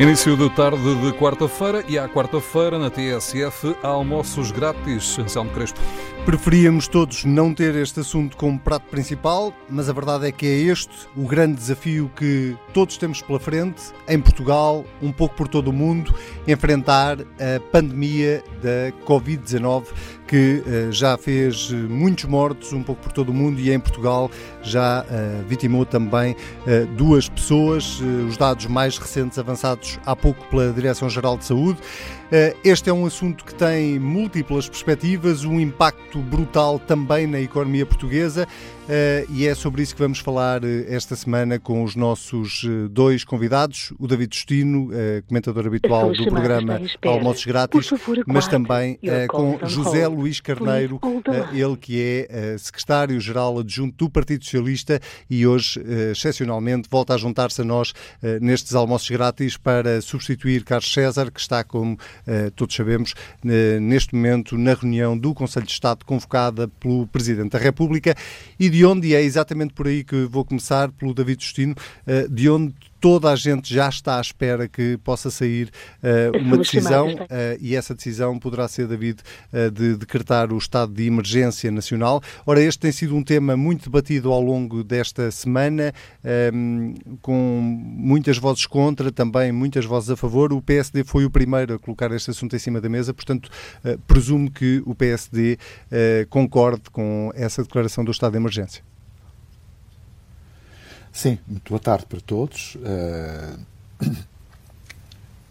Início de tarde de quarta-feira e à quarta-feira na TSF há almoços grátis. Anselmo Crespo. Preferíamos todos não ter este assunto como prato principal, mas a verdade é que é este o grande desafio que todos temos pela frente, em Portugal, um pouco por todo o mundo, enfrentar a pandemia da Covid-19 que uh, já fez muitos mortos um pouco por todo o mundo e em Portugal já uh, vitimou também uh, duas pessoas, os dados mais recentes avançados há pouco pela Direção-Geral de Saúde. Este é um assunto que tem múltiplas perspectivas, um impacto brutal também na economia portuguesa Uh, e é sobre isso que vamos falar uh, esta semana com os nossos uh, dois convidados, o David Justino, comentador habitual do programa Almoços Grátis, favor, mas também com José hold. Luís Carneiro, ele que é secretário-geral adjunto do Partido Socialista e hoje, excepcionalmente, volta a juntar-se a nós nestes Almoços Grátis para substituir Carlos César, que está, como todos sabemos, neste momento na reunião do Conselho de Estado convocada pelo Presidente da República e de de onde, é exatamente por aí que vou começar, pelo David Justino, eh, de onde toda a gente já está à espera que possa sair uh, uma decisão uh, e essa decisão poderá ser, David, uh, de decretar o estado de emergência nacional. Ora, este tem sido um tema muito debatido ao longo desta semana, um, com muitas vozes contra, também muitas vozes a favor. O PSD foi o primeiro a colocar este assunto em cima da mesa, portanto, presumo que o PSD concorde com essa declaração do estado de emergência. Sim, muito boa tarde para todos. Uh,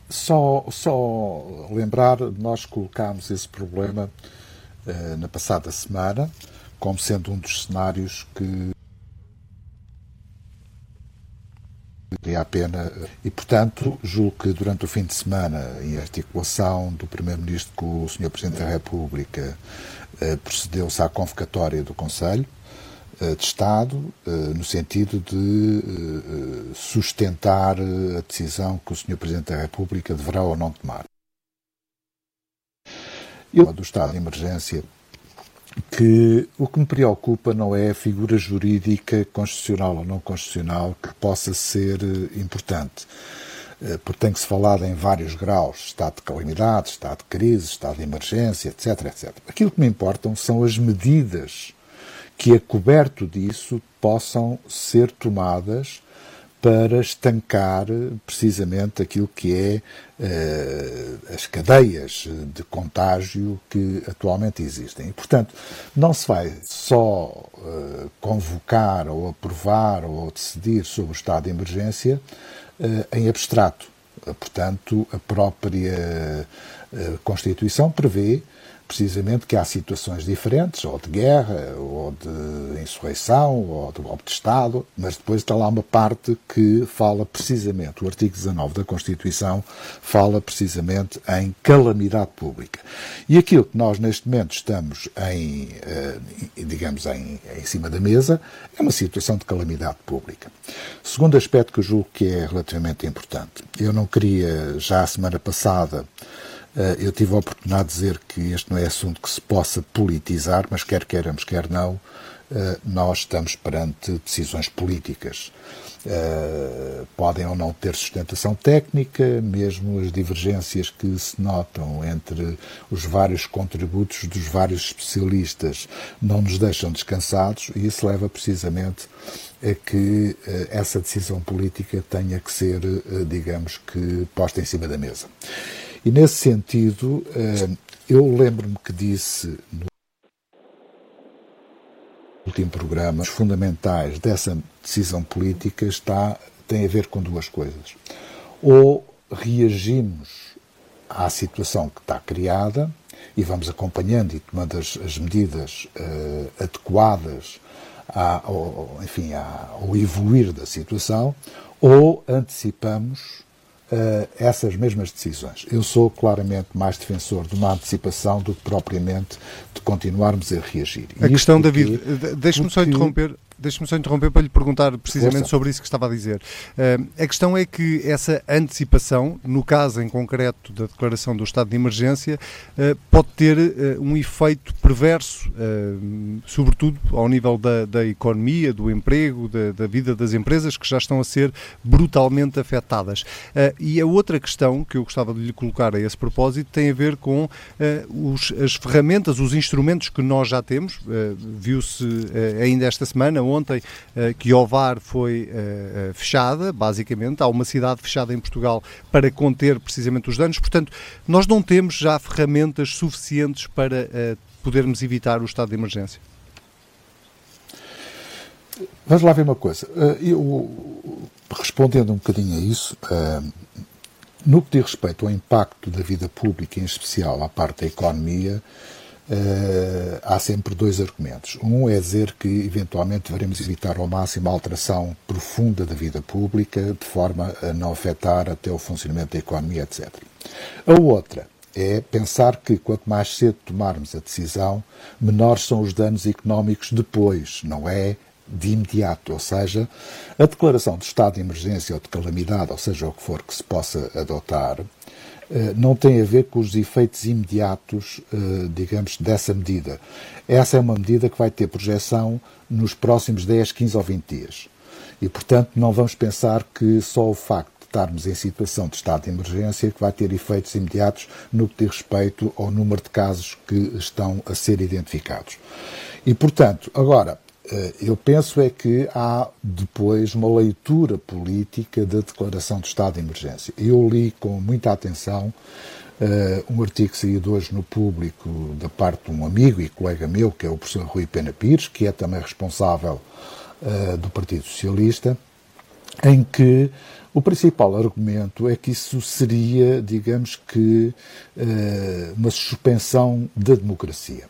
só, só lembrar, nós colocámos esse problema uh, na passada semana como sendo um dos cenários que valia a pena. E, portanto, julgo que durante o fim de semana, em articulação do Primeiro-Ministro com o Sr. Presidente da República, uh, procedeu-se à convocatória do Conselho eh, de Estado, eh, no sentido de eh, sustentar a decisão que o Sr. Presidente da República deverá ou não tomar. Eu, do estado de emergência, que o que me preocupa não é a figura jurídica constitucional ou não constitucional que possa ser importante, porque tem que se falar em vários graus, estado de calamidade, estado de crise, estado de emergência, etc, etc. Aquilo que me importam são as medidas que, a coberto disso, possam ser tomadas para estancar precisamente aquilo que é uh, as cadeias de contágio que atualmente existem. E, portanto, não se vai só uh, convocar ou aprovar ou decidir sobre o estado de emergência uh, em abstrato. Portanto, a própria Constituição prevê precisamente que há situações diferentes, ou de guerra, ou de insurreição, ou de golpe de Estado, mas depois está lá uma parte que fala precisamente, o artigo 19 da Constituição fala precisamente em calamidade pública. E aquilo que nós neste momento estamos em, eh, digamos, em, em cima da mesa é uma situação de calamidade pública. Segundo aspecto que eu julgo que é relativamente importante, eu não queria, já a semana passada, eu tive a oportunidade de dizer que este não é assunto que se possa politizar, mas quer queiramos, quer não, eh, nós estamos perante decisões políticas. Uh, podem ou não ter sustentação técnica, mesmo as divergências que se notam entre os vários contributos dos vários especialistas não nos deixam descansados e isso leva precisamente a que essa decisão política tenha que ser, digamos que, posta em cima da mesa. E nesse sentido, eh, eu lembro-me que disse no último programa, os fundamentais dessa decisão política está, tem a ver com duas coisas. Ou reagimos à situação que está criada e vamos acompanhando e tomando as, as medidas uh, adequadas ao, enfim, ao evoluir da situação, ou antecipamos uh, essas mesmas decisões. Eu sou claramente mais defensor de uma antecipação do que propriamente de continuarmos a reagir. A questão, porque, David, deixe-me só interromper. Deixe-me só interromper para lhe perguntar precisamente Força. sobre isso que estava a dizer. Uh, a questão é que essa antecipação, no caso em concreto da declaração do estado de emergência, uh, pode ter uh, um efeito perverso, sobretudo ao nível da, da economia, do emprego, da, da, vida das empresas que já estão a ser brutalmente afetadas. e a outra questão que eu gostava de lhe colocar a esse propósito tem a ver com os, as ferramentas, os instrumentos que nós já temos. Viu-se ainda esta semana ontem uh, que Ovar foi uh, fechada, basicamente. Há uma cidade fechada em Portugal para conter precisamente os danos. Portanto, nós não temos já ferramentas suficientes para podermos evitar o estado de emergência. Vamos lá ver uma coisa. Eu, respondendo um bocadinho a isso, no que diz respeito ao impacto da vida pública, em especial à parte da economia, Uh, há sempre dois argumentos. Um é dizer que, eventualmente, devemos evitar ao máximo a alteração profunda da vida pública, de forma a não afetar até o funcionamento da economia, etc. A outra é pensar que, quanto mais cedo tomarmos a decisão, menores são os danos económicos depois, não é de imediato. Ou seja, a declaração de estado de emergência ou de calamidade, ou seja, o que for que se possa adotar, eh, não tem a ver com os efeitos imediatos, eh, digamos, dessa medida. Essa é uma medida que vai ter projeção nos próximos 10, 15 ou 20 dias. E, portanto, não vamos pensar que só o facto de estarmos em situação de estado de emergência que vai ter efeitos imediatos no que diz respeito ao número de casos que estão a ser identificados. E, portanto, agora, eh, eu penso é que há depois uma leitura política da declaração de estado de emergência. Eu li com muita atenção uh, um artigo saído hoje no público da parte de um amigo e colega meu, que é o professor Rui Pena Pires, que é também responsável uh, do Partido Socialista, em que o principal argumento é que isso seria, digamos que, uh, uma suspensão da democracia.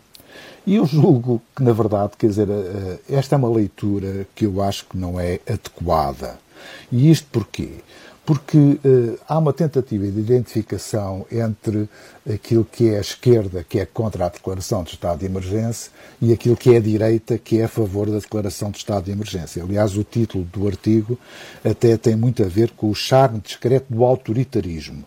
E eu julgo que, na verdade, quer dizer, eh, esta é uma leitura que eu acho que não é adequada. E isto porquê? Porque uh, há uma tentativa de identificação entre aquilo que é a esquerda, que é contra a declaração de estado de emergência, e aquilo que é a direita, que é a favor da declaração de estado de emergência. Aliás, o título do artigo até tem muito a ver com o charme discreto do autoritarismo.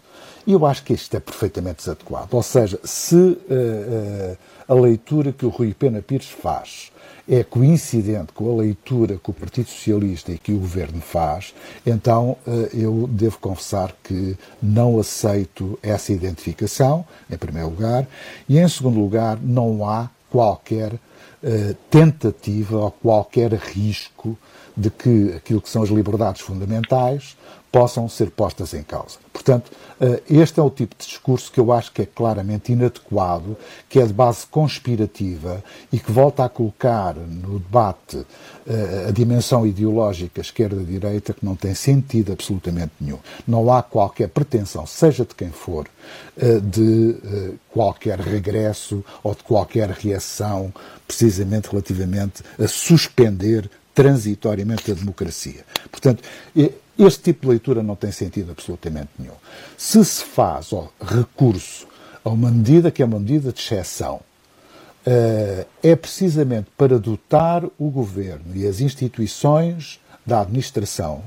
E eu acho que isto é perfeitamente desadequado. Ou seja, se uh, uh, a leitura que o Rui Pena Pires faz é coincidente com a leitura que o Partido Socialista e que o Governo faz, então uh, eu devo confessar que não aceito essa identificação, em primeiro lugar, e em segundo lugar, não há qualquer tentativa ou qualquer risco de que aquilo que são as liberdades fundamentais possam ser postas em causa. Portanto, eh, este é o tipo de discurso que eu acho que é claramente inadequado, que é de base conspirativa e que volta a colocar no debate eh, a dimensão ideológica esquerda-direita que não tem sentido absolutamente nenhum. Não há qualquer pretensão, seja de quem for, eh, de qualquer regresso ou de qualquer reação, precisamente relativamente a suspender transitoriamente a democracia. Portanto, este tipo de leitura não tem sentido absolutamente nenhum. Se se faz ó, recurso a uma medida que é uma medida de exceção, uh, é precisamente para dotar o governo e as instituições da administração,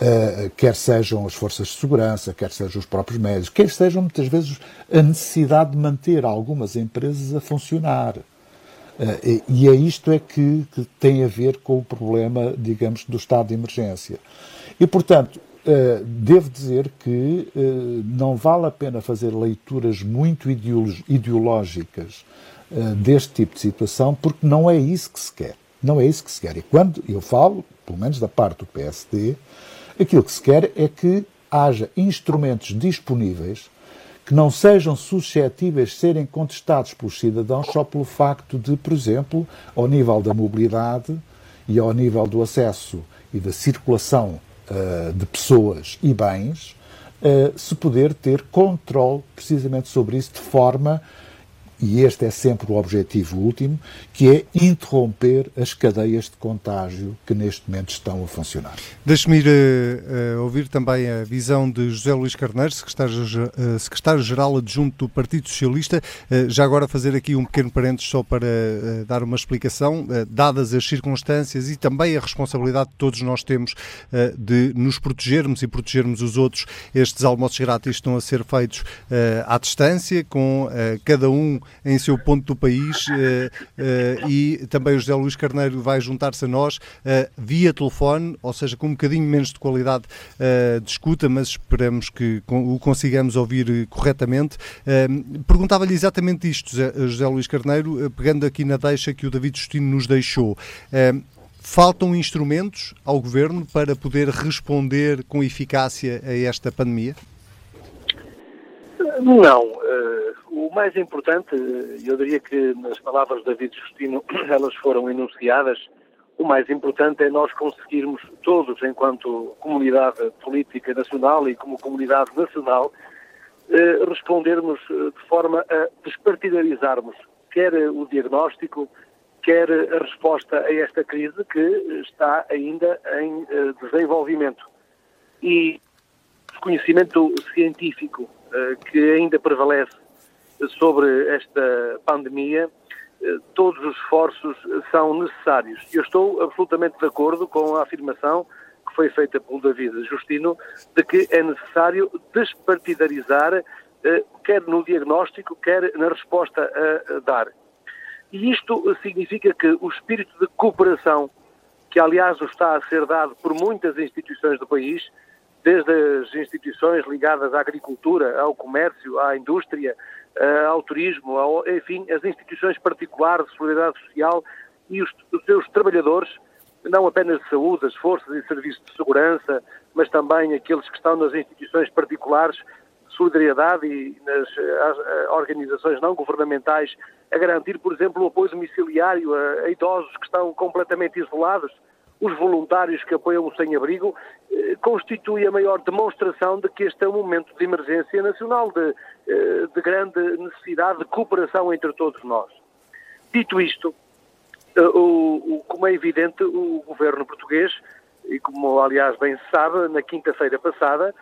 uh, quer sejam as forças de segurança, quer sejam os próprios médicos, quer sejam muitas vezes a necessidade de manter algumas empresas a funcionar. Uh, e é isto é que, que, tem a ver com o problema, digamos, do estado de emergência. E, portanto, uh, devo dizer que uh, não vale a pena fazer leituras muito ideológicas deste tipo de situação, porque não é isso que se quer. Não é isso que se quer. E quando eu falo, pelo menos da parte do PSD, aquilo que se quer é que haja instrumentos disponíveis que não sejam suscetíveis de serem contestados pelos cidadãos só pelo facto de, por exemplo, ao nível da mobilidade e ao nível do acesso e da circulação uh, de pessoas e bens, uh, se poder ter controle precisamente sobre isso de forma e este é sempre o objetivo último, que é interromper as cadeias de contágio que neste momento estão a funcionar. Deixe-me ir uh, uh, ouvir também a visão de José Luís Carneiro, secretário-geral uh, secretário adjunto do Partido Socialista. já agora fazer aqui um pequeno parênteses só para dar uma explicação, dadas as circunstâncias e também a responsabilidade que todos nós temos de nos protegermos e protegermos os outros. Estes almoços grátis estão a ser feitos à distância, com cada um em seu ponto do país eh, eh, e também o José Luís Carneiro vai juntar-se a nós eh, via telefone, ou seja, com um bocadinho menos de qualidade de escuta, mas esperamos que o consigamos ouvir corretamente. Perguntava-lhe exatamente isto, José Luís Carneiro, pegando aqui na deixa que o David Justino nos deixou. Faltam instrumentos ao governo para poder responder com eficácia a esta pandemia? Não mais importante, eu diria que nas palavras de David Justino elas foram enunciadas, o mais importante é nós conseguirmos todos, enquanto comunidade política nacional e como comunidade nacional, eh, respondermos eh, de forma a despartidarizarmos quer o diagnóstico, quer a resposta a esta crise que está ainda em eh, desenvolvimento. E o conhecimento científico que ainda prevalece sobre esta pandemia, eh, todos os esforços são necessários. Eu estou absolutamente de acordo com a afirmação que foi feita pelo David Justino de que é necessário despartidarizar, eh, quer no diagnóstico, quer na resposta a dar. E isto significa que o espírito de cooperação, que aliás está a ser dado por muitas instituições do país, desde as instituições ligadas à agricultura, ao comércio, à indústria, ao turismo, ao, enfim, as instituições particulares de solidariedade social e os, os seus trabalhadores, não apenas de saúde, as forças e serviços de segurança, mas também aqueles que estão nas instituições particulares de solidariedade e nas as, as organizações não governamentais, a garantir, por exemplo, o apoio domiciliário a, a idosos que estão completamente isolados, os voluntários que apoiam o sem-abrigo, eh, constitui a maior demonstração de que este é um momento de emergência nacional, de, eh, de grande necessidade de cooperação entre todos nós. Dito isto, eh, o, o, como é evidente, o governo português, e como aliás bem se sabe, na quinta-feira passada,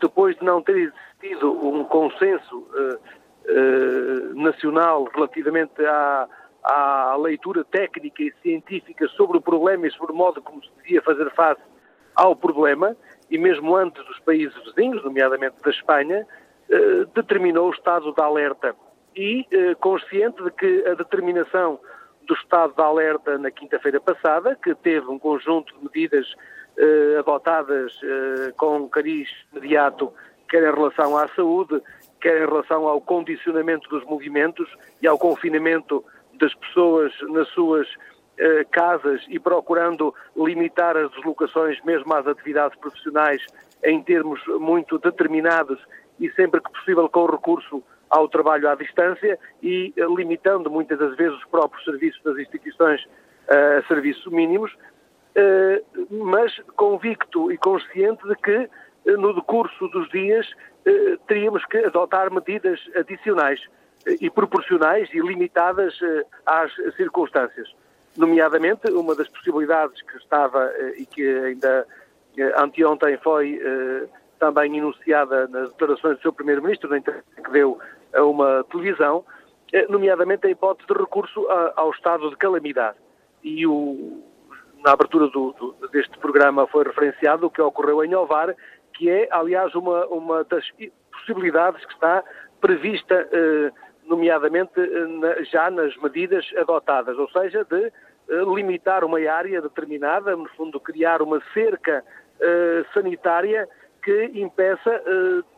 depois de não ter existido um consenso uh, uh, nacional relativamente à, à leitura técnica e científica sobre o problema e sobre o modo como se devia fazer face ao problema, e mesmo antes dos países vizinhos, nomeadamente da Espanha, eh, determinou o estado de alerta. E eh, consciente de que a determinação do estado de alerta na quinta-feira passada, que teve um conjunto de medidas eh, adotadas com cariz imediato, quer em relação à saúde, quer em relação ao condicionamento dos movimentos e ao confinamento das pessoas nas suas eh, casas e procurando limitar as deslocações mesmo às atividades profissionais em termos muito determinados e sempre que possível com recurso ao trabalho à distância e eh, limitando muitas das vezes os próprios serviços das instituições eh, a serviços mínimos, mas convicto e consciente de que no decurso dos dias teríamos que adotar medidas adicionais e proporcionais e limitadas eh, às circunstâncias. Nomeadamente, uma das possibilidades que estava eh, e que ainda eh, anteontem foi também enunciada nas declarações do seu Primeiro-Ministro, na entrevista que deu a uma televisão, nomeadamente a hipótese de recurso ao estado de calamidade. E o, na abertura do, do, deste programa foi referenciado o que ocorreu em Ovar, que é, aliás, uma, uma das possibilidades que está prevista eh, nomeadamente eh, já nas medidas adotadas, ou seja, de eh, limitar uma área determinada, no fundo criar uma cerca eh, sanitária que impeça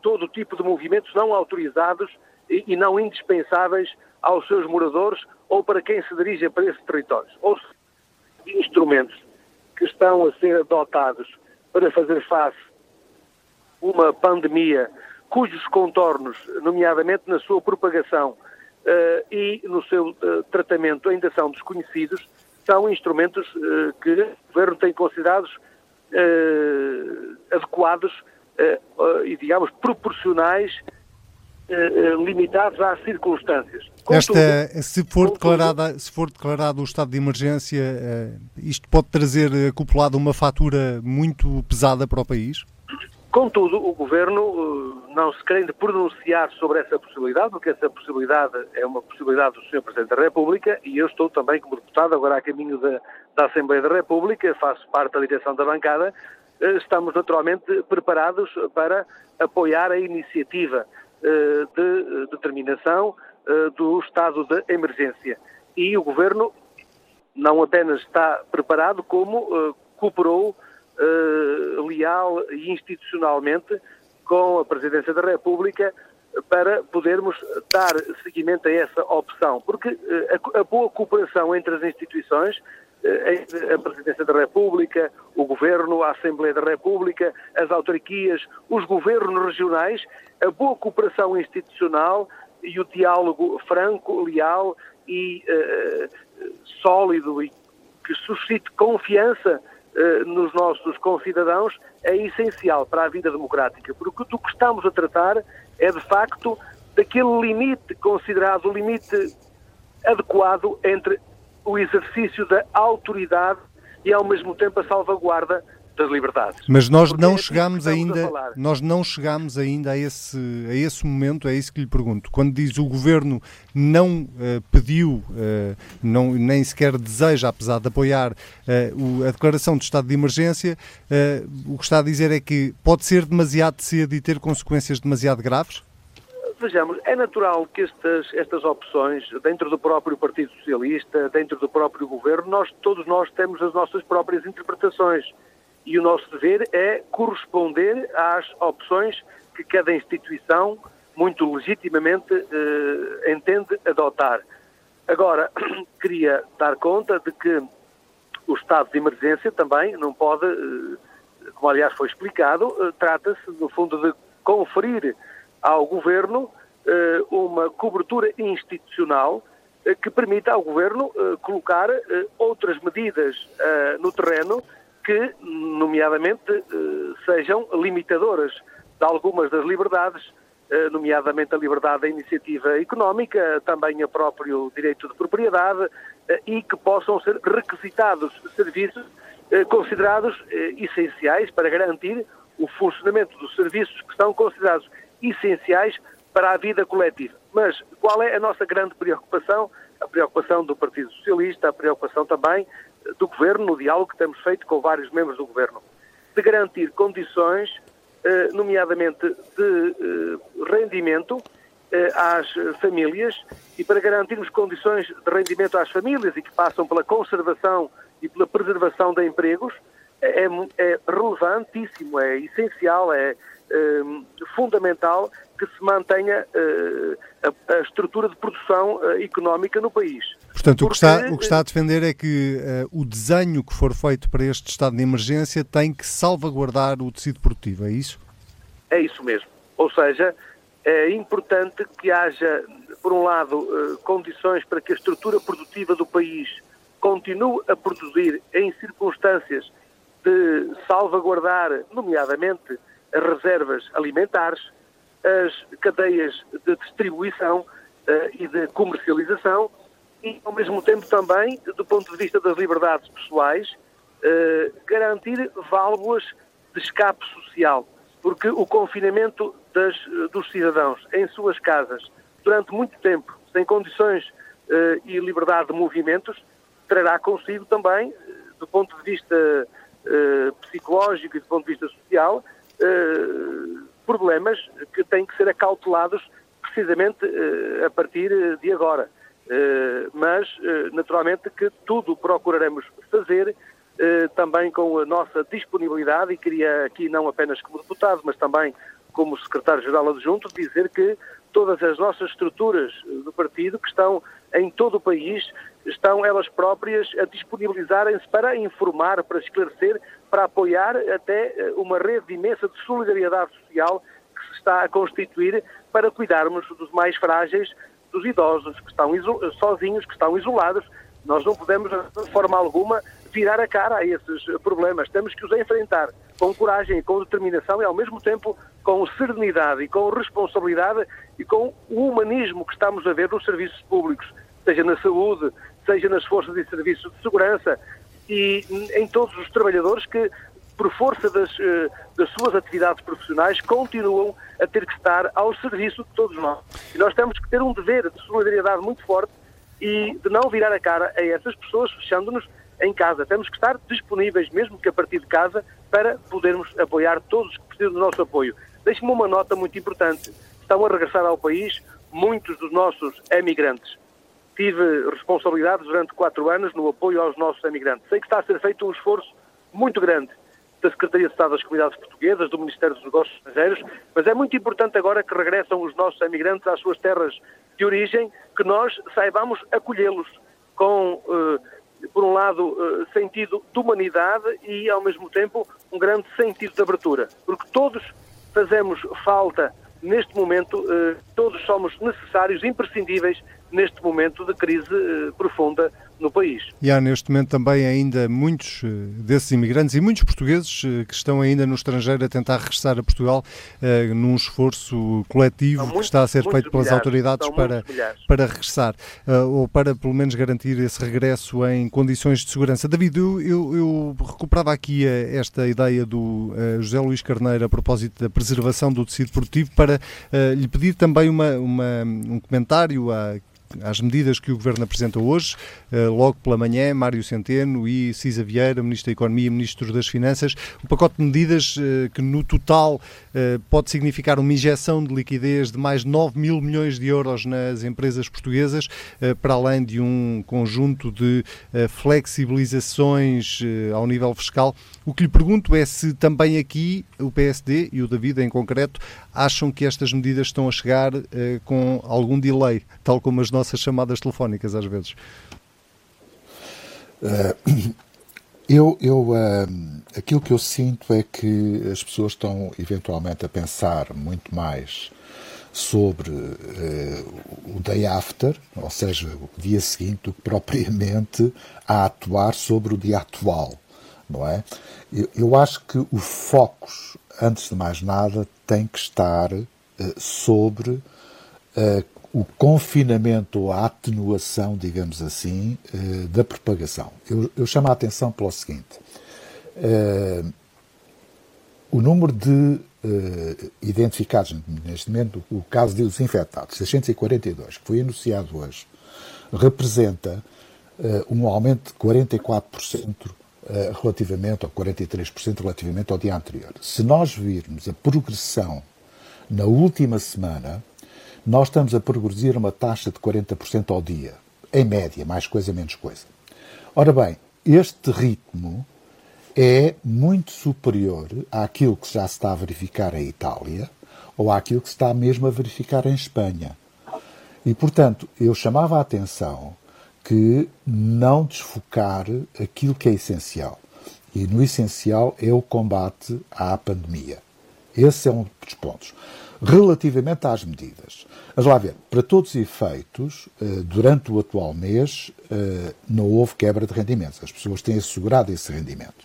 todo tipo de movimentos não autorizados e não indispensáveis aos seus moradores ou para quem se dirige para esses territórios. Ou seja, instrumentos que estão a ser adotados para fazer face a uma pandemia cujos contornos, nomeadamente na sua propagação uh, e no seu uh, tratamento ainda são desconhecidos, são instrumentos uh, que o Governo tem considerados adequados e, digamos, proporcionais limitados às circunstâncias. Contudo, Esta, se for, declarada, se for declarado o estado de emergência, isto pode trazer acoplado uma fatura muito pesada para o país? Contudo, o Governo não se querendo pronunciar sobre essa possibilidade, porque essa possibilidade é uma possibilidade do Sr. Presidente da República e eu estou também como deputado, agora a caminho da, da Assembleia da República, faço parte da direção da bancada, estamos naturalmente preparados para apoiar a iniciativa eh, de determinação eh, do estado de emergência. E o Governo não apenas está preparado, como eh, cooperou leal e institucionalmente com a Presidência da República para podermos dar seguimento a essa opção. Porque a boa cooperação entre as instituições a Presidência da República, o Governo, a Assembleia da República, as autarquias, os governos regionais, a boa cooperação institucional e o diálogo franco, leal e uh, sólido e que suscite confiança nos nossos concidadãos é essencial para a vida democrática, porque do que estamos a tratar é de facto daquele limite considerado o limite adequado entre o exercício da autoridade e ao mesmo tempo a salvaguarda das liberdades. Mas nós Porque não é chegamos ainda, nós não chegamos ainda a esse, a esse momento, é isso que lhe pergunto. Quando diz o governo não uh, pediu, uh, não, nem sequer deseja, apesar de apoiar uh, o, a declaração de estado de emergência, o que está a dizer é que pode ser demasiado cedo e ter consequências demasiado graves? Vejamos, é natural que estas, estas opções, dentro do próprio Partido Socialista, dentro do próprio Governo, nós, todos nós temos as nossas próprias interpretações. E o nosso dever é corresponder às opções que cada instituição, muito legitimamente, eh, entende adotar. Agora, queria dar conta de que o estado de emergência também não pode, eh, como aliás foi explicado, eh, trata-se, no fundo, de conferir ao Governo eh, uma cobertura institucional eh, que permita ao Governo eh, colocar outras medidas no terreno que, nomeadamente, sejam limitadoras de algumas das liberdades, nomeadamente a liberdade da iniciativa económica, também o próprio direito de propriedade, e que possam ser requisitados serviços considerados essenciais para garantir o funcionamento dos serviços que são considerados essenciais para a vida coletiva. Mas qual é a nossa grande preocupação? A preocupação do Partido Socialista, a preocupação também do Governo, no diálogo que temos feito com vários membros do Governo, de garantir condições, eh, nomeadamente de eh, rendimento eh, às famílias e para garantirmos condições de rendimento às famílias e que passam pela conservação e pela preservação de empregos, é, é relevantíssimo, é essencial, é, Ehm, fundamental que se mantenha uh, a, a, estrutura de produção económica no país. Portanto, Porque, o, que está, o que está a defender é que uh, o desenho que for feito para este estado de emergência tem que salvaguardar o tecido produtivo, é isso? É isso mesmo. Ou seja, é importante que haja, por um lado, condições para que a estrutura produtiva do país continue a produzir em circunstâncias de salvaguardar, nomeadamente, as reservas alimentares, as cadeias de distribuição uh, e de comercialização e, ao mesmo tempo, também, do ponto de vista das liberdades pessoais, uh, garantir válvulas de escape social, porque o confinamento das, dos cidadãos em suas casas durante muito tempo, sem condições uh, e liberdade de movimentos, trará consigo também, do ponto de vista psicológico e do ponto de vista social, eh, problemas que têm que ser acautelados precisamente a partir de agora. Uh, mas, naturalmente, que tudo procuraremos fazer também com a nossa disponibilidade, e queria aqui não apenas como deputado, mas também como secretário-geral adjunto, dizer que todas as nossas estruturas do partido que estão em todo o país estão elas próprias a disponibilizarem-se para informar, para esclarecer, para apoiar até eh, uma rede imensa de solidariedade social que se está a constituir para cuidarmos dos mais frágeis, dos idosos que estão sozinhos, que estão isolados. Nós não podemos, de forma alguma, virar a cara a esses problemas, temos que os enfrentar com coragem, com determinação e ao mesmo tempo com serenidade e com responsabilidade e com o humanismo que estamos a ver nos serviços públicos, seja na saúde, seja nas forças e serviços de segurança e em todos os trabalhadores que, por força das, eh, das suas atividades profissionais, continuam a ter que estar ao serviço de todos nós. E nós temos que ter um dever de solidariedade muito forte e de não virar a cara a essas pessoas, fechando-nos em casa. Temos que estar disponíveis, mesmo que a partir de casa, para podermos apoiar todos que precisam do nosso apoio. Deixe-me uma nota muito importante. Estão a regressar ao país muitos dos nossos emigrantes. Tive responsabilidades durante quatro anos no apoio aos nossos emigrantes. Sei que está a ser feito um esforço muito grande da Secretaria de Estado das Comunidades Portuguesas, do Ministério dos Negócios Estrangeiros, mas é muito importante agora que regressam os nossos emigrantes às suas terras de origem, que nós saibamos acolhê-los com, eh, por um lado, eh, sentido de humanidade e, ao mesmo tempo, um grande sentido de abertura, porque todos fazemos falta neste momento, eh, todos somos necessários, imprescindíveis neste momento de crise profunda no país. E há neste momento também ainda muitos eh, desses imigrantes e muitos portugueses eh, que estão ainda no estrangeiro a tentar regressar a Portugal uh, num esforço coletivo muitos, que está a ser feito pelas milhares, autoridades para, para regressar uh, ou para pelo menos garantir esse regresso em condições de segurança. David, eu, eu, eu recuperava aqui esta ideia do uh, José Luís Carneiro a propósito da preservação do tecido produtivo para lhe pedir também uma, uma, um comentário a às medidas que o Governo apresenta hoje, eh, logo pela manhã, Mário Centeno e Cisa Vieira, Ministro da Economia e Ministro das Finanças, um pacote de medidas eh, que no total eh, pode significar uma injeção de liquidez de mais de 9 mil milhões de euros nas empresas portuguesas, para além de um conjunto de flexibilizações ao nível fiscal. O que lhe pergunto é se também aqui o PSD e o David em concreto acham que estas medidas estão a chegar com algum delay, tal como as nossas chamadas telefónicas às vezes. Uh, eu, eu uh, aquilo que eu sinto é que as pessoas estão eventualmente a pensar muito mais sobre uh, o day after, ou seja, o dia seguinte, do que propriamente a atuar sobre o dia atual, não é? Eu, eu acho que o foco, antes de mais nada, tem que estar sobre o confinamento ou a atenuação, digamos assim, eh, da propagação. Eu, eu chamo a atenção pelo seguinte: uh, o número de uh, identificados neste momento, o caso dos infectados, 642, que foi anunciado hoje, representa uh, um aumento de 44% relativamente, ou 43% relativamente ao dia anterior. Se nós virmos a progressão na última semana, nós estamos a progredir uma taxa de 40% ao dia, em média, mais coisa, menos coisa. Ora bem, este ritmo é muito superior àquilo que já se está a verificar em Itália ou àquilo que se está mesmo a verificar em Espanha. E, portanto, eu chamava a atenção que não desfocar aquilo que é essencial. E no essencial é o combate à pandemia. Esse é um dos pontos. Relativamente às medidas, mas lá ver, para todos os efeitos, eh, durante o atual mês eh, não houve quebra de rendimentos. As pessoas têm assegurado esse rendimento.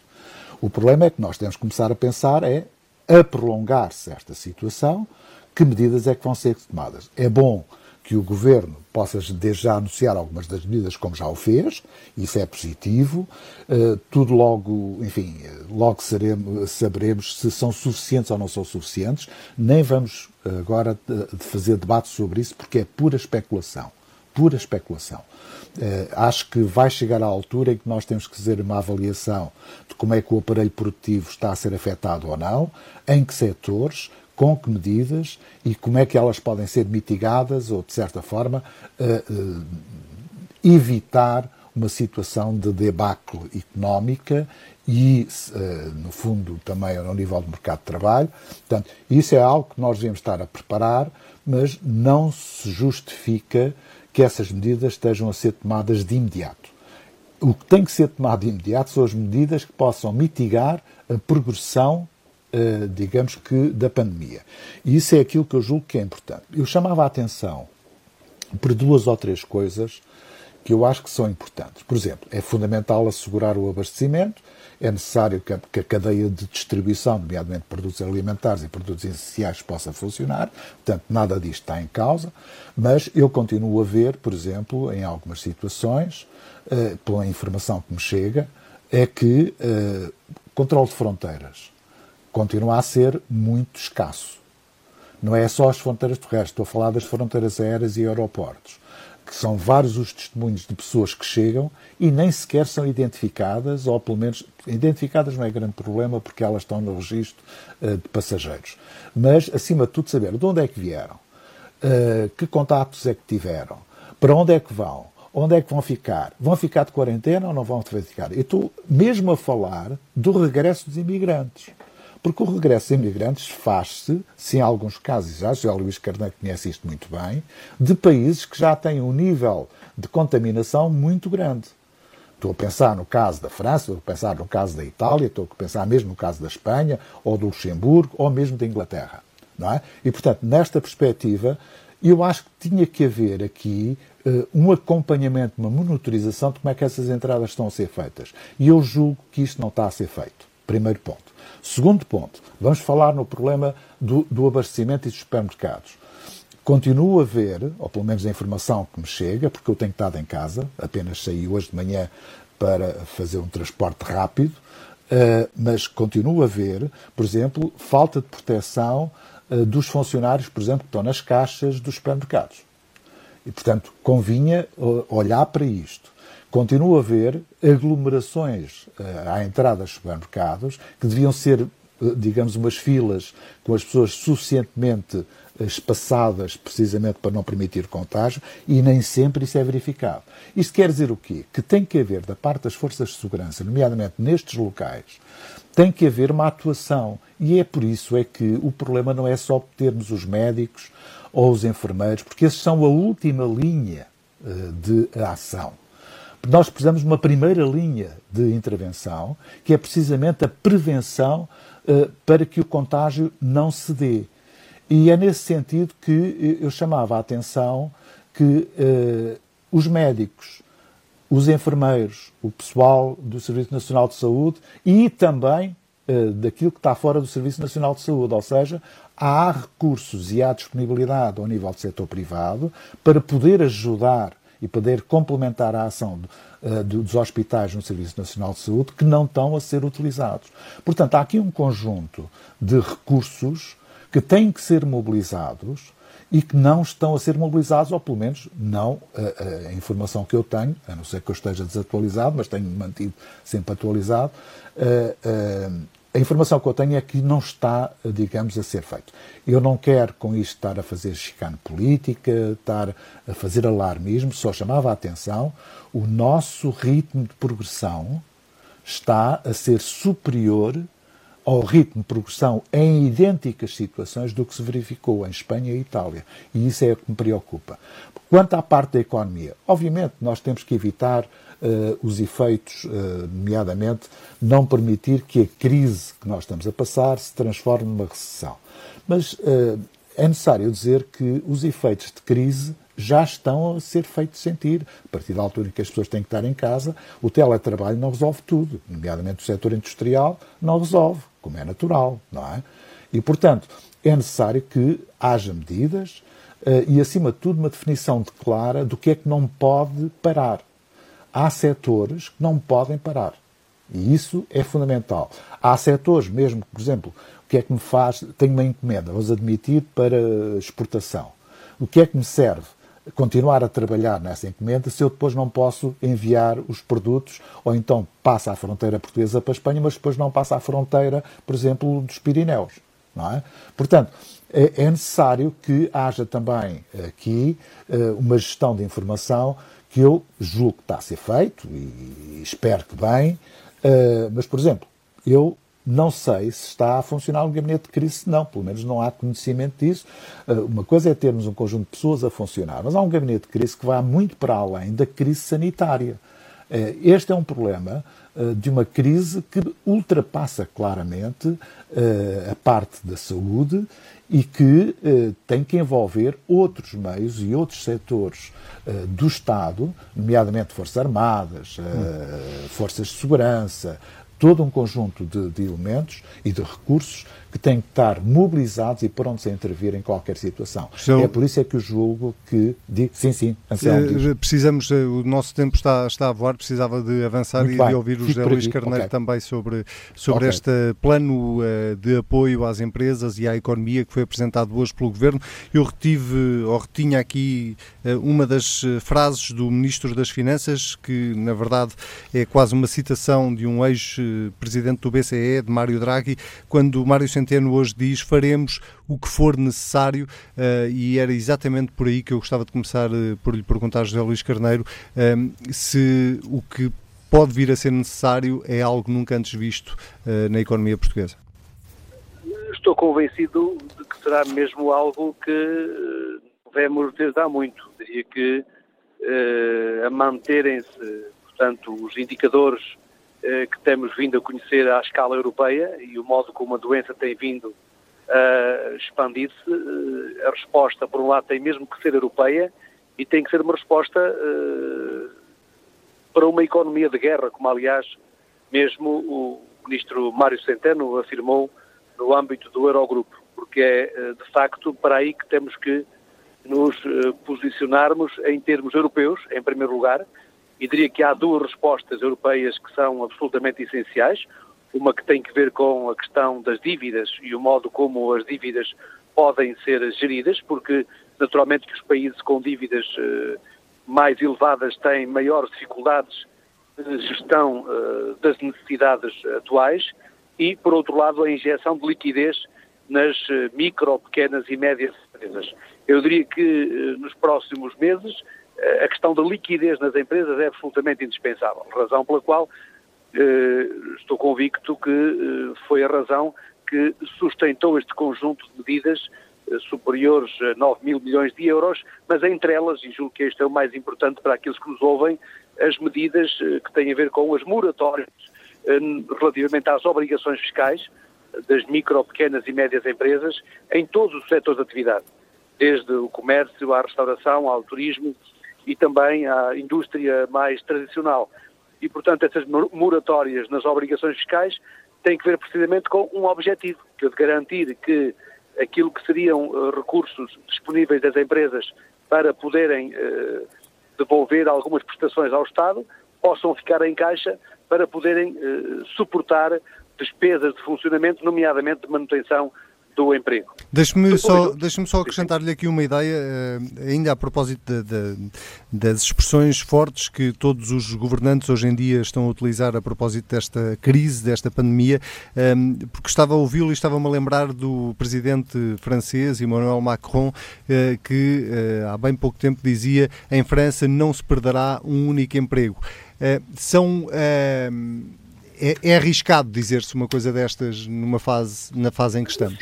O problema é que nós temos que começar a pensar é a prolongar-se esta situação, que medidas é que vão ser tomadas. É bom que o Governo possa desde já anunciar algumas das medidas como já o fez, isso é positivo. Uh, tudo logo, enfim, logo seremos, saberemos se são suficientes ou não são suficientes. Nem vamos agora de fazer debate sobre isso porque é pura especulação. Pura especulação. Acho que vai chegar à altura em que nós temos que fazer uma avaliação de como é que o aparelho produtivo está a ser afetado ou não, em que setores, com que medidas e como é que elas podem ser mitigadas ou, de certa forma, uh, uh, evitar uma situação de debacle económica e, uh, no fundo, também ao nível do mercado de trabalho. Portanto, isso é algo que nós devemos estar a preparar, mas não se justifica que essas medidas estejam a ser tomadas de imediato. O que tem que ser tomado de imediato são as medidas que possam mitigar a progressão uh, digamos que, da pandemia. E isso é aquilo que eu julgo que é importante. Eu chamava a atenção por duas ou três coisas que eu acho que são importantes. Por exemplo, é fundamental assegurar o abastecimento, é necessário que a, cadeia de distribuição, nomeadamente produtos alimentares e produtos essenciais, possa funcionar. Portanto, nada disto está em causa, mas eu continuo a ver, por exemplo, em algumas situações, uh, pela informação que me chega, é que uh, controle de fronteiras continua a ser muito escasso. Não é só as fronteiras terrestres, estou a falar das fronteiras aéreas e aeroportos que são vários os testemunhos de pessoas que chegam e nem sequer são identificadas, ou pelo menos identificadas não é grande problema porque elas estão no registro uh, de passageiros. Mas, acima de tudo, saber de onde é que vieram, uh, que contatos é que tiveram, para onde é que vão, onde é que vão ficar, vão ficar de quarentena ou não vão ficar. Eu estou mesmo a falar do regresso dos imigrantes. Porque o regresso de imigrantes faz-se, se em alguns casos, já o Luís Carneiro conhece isto muito bem, de países que já têm um nível de contaminação muito grande. Estou a pensar no caso da França, estou a pensar no caso da Itália, estou a pensar mesmo no caso da Espanha, ou do Luxemburgo, ou mesmo da Inglaterra. Não é? E, portanto, nesta perspectiva, eu acho que tinha que haver aqui uh, um acompanhamento, uma monitorização de como é que essas entradas estão a ser feitas. E eu julgo que isto não está a ser feito. Primeiro ponto. Segundo ponto, vamos falar no problema do, do abastecimento e dos supermercados. Continuo a ver, ou pelo menos a informação que me chega, porque eu tenho estado em casa, apenas saí hoje de manhã para fazer um transporte rápido, uh, mas continuo a ver, por exemplo, falta de proteção uh, dos funcionários, por exemplo, que estão nas caixas dos supermercados. E, portanto, convinha uh, olhar para isto continua a haver aglomerações uh, à entrada dos supermercados que deviam ser, uh, digamos, umas filas com as pessoas suficientemente eh, espaçadas precisamente para não permitir contágio e nem sempre isso é verificado. Isto quer dizer o quê? Que tem que haver da parte das forças de segurança, nomeadamente nestes locais, tem que haver uma atuação e é por isso é que o problema não é só termos os médicos ou os enfermeiros, porque esses são a última linha uh, de ação. Nós precisamos de uma primeira linha de intervenção, que é precisamente a prevenção uh, para que o contágio não se dê. E é nesse sentido que eu chamava a atenção que os médicos, os enfermeiros, o pessoal do Serviço Nacional de Saúde e também daquilo que está fora do Serviço Nacional de Saúde, ou seja, há recursos e há disponibilidade ao nível do setor privado para poder ajudar e poder complementar a ação uh, dos hospitais no Serviço Nacional de Saúde que não estão a ser utilizados. Portanto, há aqui um conjunto de recursos que têm que ser mobilizados e que não estão a ser mobilizados, ou pelo menos não a, a, informação que eu tenho, a não ser que eu esteja desatualizado, mas tenho mantido sempre atualizado, a informação que eu tenho é que não está, digamos, a ser feito. Eu não quero com isto estar a fazer chicane política, estar a fazer alarmismo, só chamava a atenção, o nosso ritmo de progressão está a ser superior ao ritmo de progressão em idênticas situações do que se verificou em Espanha e Itália. E isso é o que me preocupa. Quanto à parte da economia, obviamente nós temos que evitar uh, os efeitos, uh, nomeadamente, não permitir que a crise que nós estamos a passar se transforme numa recessão. Mas uh, é necessário dizer que os efeitos de crise já estão a ser feitos sentir. A partir da altura em que as pessoas têm que estar em casa, o teletrabalho não resolve tudo, nomeadamente o setor industrial não resolve, como é natural, não é? E, portanto, é necessário que haja medidas uh, e, acima de tudo, uma definição clara do que é que não pode parar há setores que não podem parar. E isso é fundamental. Há setores, mesmo, por exemplo, o que é que me faz. Tenho uma encomenda, vamos admitir, para exportação. O que é que me serve? Continuar a trabalhar nessa encomenda se eu depois não posso enviar os produtos, ou então passa a fronteira portuguesa para a Espanha, mas depois não passa a fronteira, por exemplo, dos Pirineus. Não é? Portanto, é, é necessário que haja também aqui eh, uma gestão de informação que eu julgo que está a ser feito e espero que bem, uh, mas, por exemplo, eu não sei se está a funcionar um gabinete de crise, não, pelo menos não há conhecimento disso. Uh, uma coisa é termos um conjunto de pessoas a funcionar, mas há um gabinete de crise que vai muito para além da crise sanitária. Este é um problema de uma crise que ultrapassa claramente a parte da saúde e que tem que envolver outros meios e outros setores do Estado, nomeadamente Forças Armadas, Forças de Segurança, todo um conjunto de, de, elementos e de recursos que têm que estar mobilizados e prontos a intervir em qualquer situação. É por isso é que eu julgo que... sim, sim, Anselmo, eh, Precisamos, eh, o nosso tempo está, está a voar, precisava de avançar Muito e bem. de ouvir o José Luís Carneiro okay. também sobre, sobre okay. este plano uh, de apoio às empresas e à economia que foi apresentado hoje pelo Governo. Eu retive, ou retinha aqui uma das frases do Ministro das Finanças, que na verdade é quase uma citação de um ex-presidente do BCE, de Mário Draghi, quando Mário Centeno hoje diz faremos o que for necessário uh, e era exatamente por aí que eu gostava de começar uh, por lhe perguntar, José Luís Carneiro, uh, se o que pode vir a ser necessário é algo nunca antes visto na economia portuguesa. Estou convencido de que será mesmo algo que devemos desde há muito. Diria que a manterem-se, portanto, os indicadores eh, que temos vindo a conhecer à escala europeia e o modo como a doença tem vindo a expandir-se, eh, a resposta, por um lado, tem mesmo que ser europeia e tem que ser uma resposta eh, para uma economia de guerra, como aliás mesmo o ministro Mário Centeno afirmou no âmbito do Eurogrupo, porque é de facto para aí que temos que nos posicionarmos em termos europeus, em primeiro lugar, e diria que há duas respostas europeias que são absolutamente essenciais. Uma que tem que ver com a questão das dívidas e o modo como as dívidas podem ser geridas, porque naturalmente que os países com dívidas eh, mais elevadas têm maiores dificuldades de gestão eh, das necessidades atuais e, por outro lado, a injeção de liquidez nas eh, micro, pequenas e médias empresas. Eu diria que nos próximos meses a questão da liquidez nas empresas é absolutamente indispensável, razão pela qual eh, estou convicto que eh, foi a razão que sustentou este conjunto de medidas eh, superiores a 9 mil milhões de euros, mas entre elas, e julgo que este é o mais importante para aqueles que nos ouvem, as medidas que têm a ver com as moratórias relativamente às obrigações fiscais das micro, pequenas e médias empresas em todos os setores de atividade, desde o comércio à restauração, ao turismo, e também à indústria mais tradicional. E, portanto, essas moratórias nas obrigações fiscais têm que ver precisamente com um objetivo, que é de garantir que aquilo que seriam uh, recursos disponíveis das empresas para poderem uh, devolver algumas prestações ao Estado possam ficar em caixa para poderem uh, suportar despesas de funcionamento, nomeadamente de manutenção do emprego. Deixe-me só, deixe só acrescentar-lhe aqui uma ideia, eh, ainda a propósito de, de, das expressões fortes que todos os governantes hoje em dia estão a utilizar a propósito desta crise, desta pandemia, eh, porque estava a ouvi-lo e estava-me a lembrar do presidente francês, Emmanuel Macron, eh, que há bem pouco tempo dizia em França não se perderá um único emprego. São é, é, arriscado dizer-se uma coisa destas numa fase, na fase em que estamos.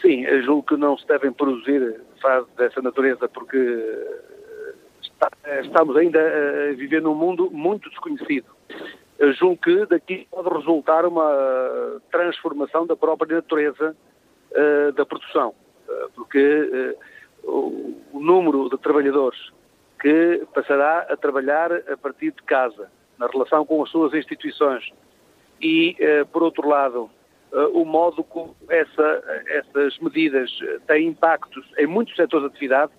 Sim, julgo que não se devem produzir fases dessa natureza, porque está, estamos ainda a viver num mundo muito desconhecido. Eu julgo que daqui pode resultar uma transformação da própria natureza uh, da produção, porque uh, o número de trabalhadores que passará a trabalhar a partir de casa, na relação com as suas instituições, e, por outro lado, uh, o modo como essa, essas medidas têm impactos em muitos setores de atividade,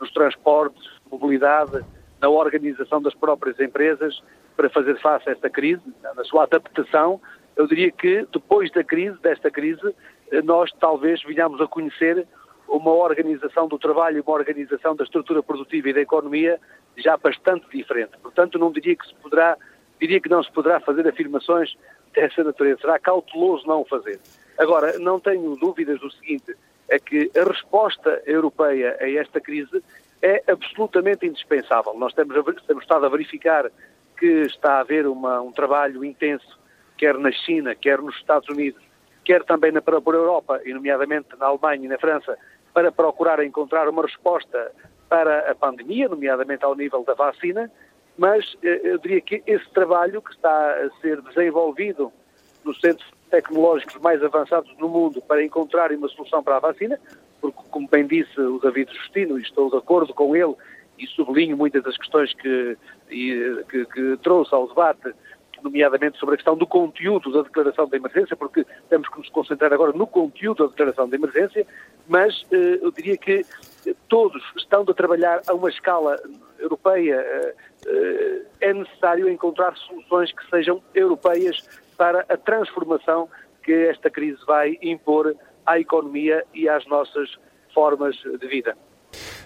nos transportes, mobilidade, na organização das próprias empresas para fazer face a esta crise, na sua adaptação. Eu diria que depois da crise, desta crise, eh, nós talvez venhamos a conhecer uma organização do trabalho, uma organização da estrutura produtiva e da economia já bastante diferente. Portanto, não diria que se poderá, diria que não se poderá fazer afirmações dessa natureza. Será cauteloso não fazer. Agora, não tenho dúvidas do seguinte, é que a resposta europeia a esta crise é absolutamente indispensável. Nós temos, temos estado a verificar que está a haver uma, um trabalho intenso, quer na China, quer nos Estados Unidos, quer também na própria Europa, e nomeadamente na Alemanha e na França, para procurar encontrar uma resposta para a pandemia, nomeadamente ao nível da vacina, mas eu diria que esse trabalho que está a ser desenvolvido nos centros tecnológicos mais avançados no mundo para encontrar uma solução para a vacina, porque, como bem disse o David Justino, e estou de acordo com ele, e sublinho muitas das questões que, que, que trouxe ao debate, nomeadamente sobre a questão do conteúdo da declaração de emergência, porque temos que nos concentrar agora no conteúdo da declaração de emergência, mas eh, eu diria que todos estão a trabalhar a uma escala europeia. Eh, eh, é necessário encontrar soluções que sejam europeias para a transformação que esta crise vai impor à economia e às nossas formas de vida.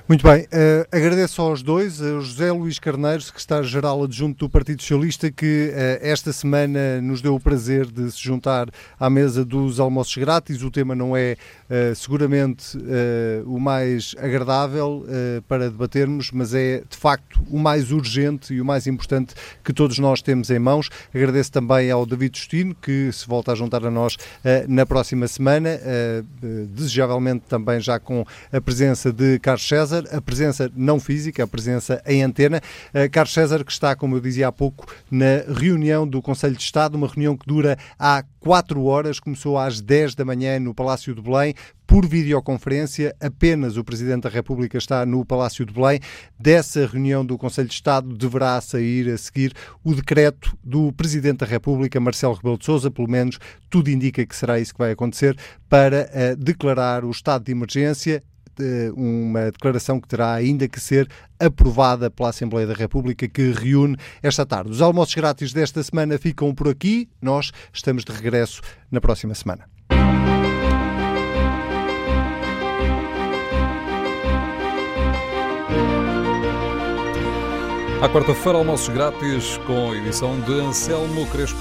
Muito bem, uh, agradeço aos dois, ao José Luís Carneiro, secretário-geral adjunto do Partido Socialista, que uh, esta semana nos deu o prazer de se juntar à mesa dos almoços grátis. O tema não é uh, seguramente o mais agradável para debatermos, mas é de facto o mais urgente e o mais importante que todos nós temos em mãos. Agradeço também ao David Justino, que se volta a juntar a nós na próxima semana, desejavelmente também já com a presença de Carlos César. César, a presença não física, a presença em antena. Uh, Carlos César, que está, como eu dizia há pouco, na reunião do Conselho de Estado, uma reunião que dura há quatro horas, começou às 10 da manhã no Palácio de Belém, por videoconferência. Apenas o Presidente da República está no Palácio de Belém. Dessa reunião do Conselho de Estado deverá sair a seguir o decreto do Presidente da República, Marcelo Rebelo de Sousa, pelo menos tudo indica que será isso que vai acontecer, para uh, declarar o estado de emergência uma declaração que terá ainda que ser aprovada pela Assembleia da República, que reúne esta tarde. Os almoços grátis desta semana ficam por aqui. Nós estamos de regresso na próxima semana. À quarta-feira, almoços grátis com a edição de Anselmo Crespo.